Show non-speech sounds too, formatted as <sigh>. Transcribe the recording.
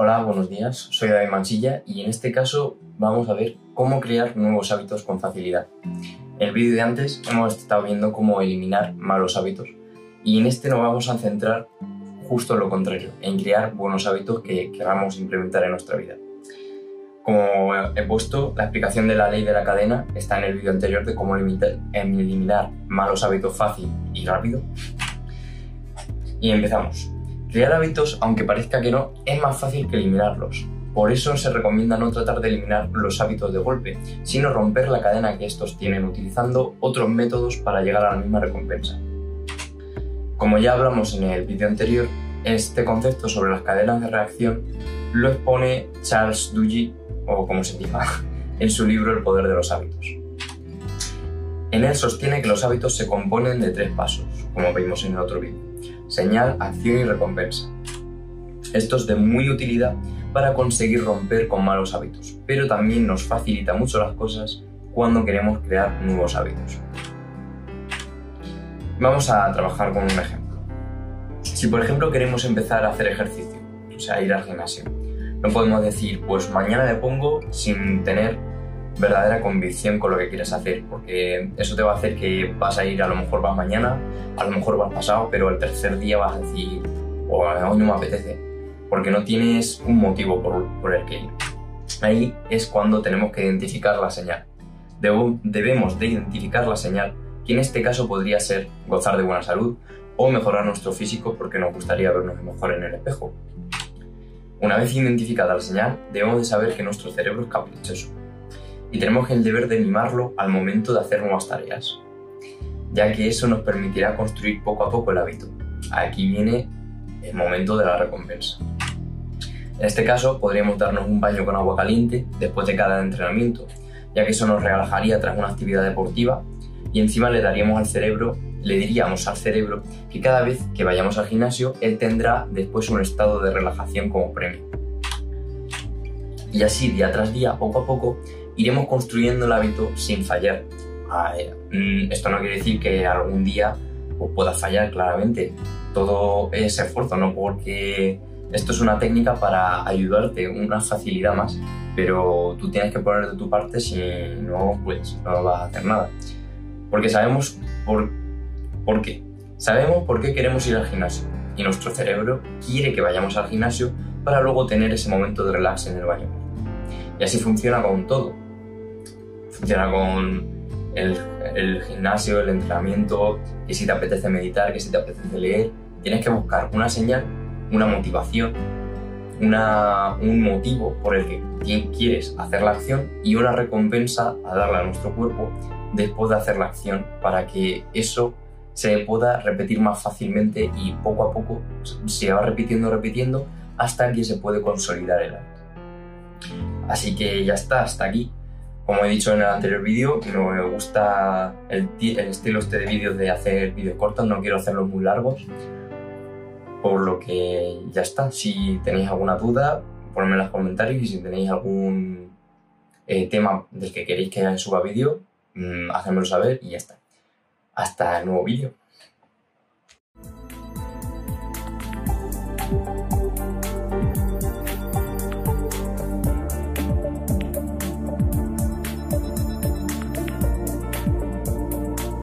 Hola, buenos días. Soy David Mansilla y en este caso vamos a ver cómo crear nuevos hábitos con facilidad. El vídeo de antes hemos estado viendo cómo eliminar malos hábitos y en este nos vamos a centrar justo en lo contrario, en crear buenos hábitos que queramos implementar en nuestra vida. Como he puesto, la explicación de la ley de la cadena está en el vídeo anterior de cómo eliminar malos hábitos fácil y rápido. Y empezamos. Crear hábitos, aunque parezca que no, es más fácil que eliminarlos. Por eso se recomienda no tratar de eliminar los hábitos de golpe, sino romper la cadena que estos tienen utilizando otros métodos para llegar a la misma recompensa. Como ya hablamos en el vídeo anterior, este concepto sobre las cadenas de reacción lo expone Charles Duhigg, o como se diga, <laughs> en su libro El poder de los hábitos. En él sostiene que los hábitos se componen de tres pasos, como vimos en el otro vídeo señal, acción y recompensa. Esto es de muy utilidad para conseguir romper con malos hábitos, pero también nos facilita mucho las cosas cuando queremos crear nuevos hábitos. Vamos a trabajar con un ejemplo. Si por ejemplo queremos empezar a hacer ejercicio, o sea, ir al gimnasio, no podemos decir, pues mañana me pongo sin tener verdadera convicción con lo que quieres hacer, porque eso te va a hacer que vas a ir, a lo mejor vas mañana, a lo mejor vas pasado, pero el tercer día vas a decir, o oh, hoy no me apetece, porque no tienes un motivo por, por el que ir. Ahí es cuando tenemos que identificar la señal. debemos de identificar la señal, que en este caso podría ser gozar de buena salud o mejorar nuestro físico porque nos gustaría vernos mejor en el espejo. Una vez identificada la señal, debemos de saber que nuestro cerebro es caprichoso y tenemos el deber de mimarlo al momento de hacer nuevas tareas, ya que eso nos permitirá construir poco a poco el hábito. Aquí viene el momento de la recompensa. En este caso, podríamos darnos un baño con agua caliente después de cada entrenamiento, ya que eso nos relajaría tras una actividad deportiva y encima le daríamos al cerebro, le diríamos al cerebro que cada vez que vayamos al gimnasio, él tendrá después un estado de relajación como premio. Y así, día tras día, poco a poco, iremos construyendo el hábito sin fallar. Mm, esto no quiere decir que algún día pues, puedas fallar, claramente. Todo es esfuerzo, no porque esto es una técnica para ayudarte, una facilidad más, pero tú tienes que poner de tu parte, si no, pues no vas a hacer nada. Porque sabemos por, por qué. Sabemos por qué queremos ir al gimnasio y nuestro cerebro quiere que vayamos al gimnasio para luego tener ese momento de relax en el baño. Y así funciona con todo funciona con el, gimnasio, el entrenamiento, que si te apetece meditar, que si te apetece leer, tienes que buscar una señal, una motivación, una, un motivo por el que quieres hacer la acción y una recompensa a darle a nuestro cuerpo después de hacer la acción para que eso se pueda repetir más fácilmente y poco a poco se va repitiendo, repitiendo hasta que se puede consolidar el hábito. Así que ya está, hasta aquí como he dicho en el anterior vídeo, no me gusta el, estilo este de vídeos de hacer vídeos cortos, no quiero hacerlos muy largos. Por lo que ya está. Si tenéis alguna duda, ponedme en los comentarios y si tenéis algún eh, tema del que queréis que suba vídeo, mmm, hacedmelo saber y ya está. Hasta el nuevo vídeo.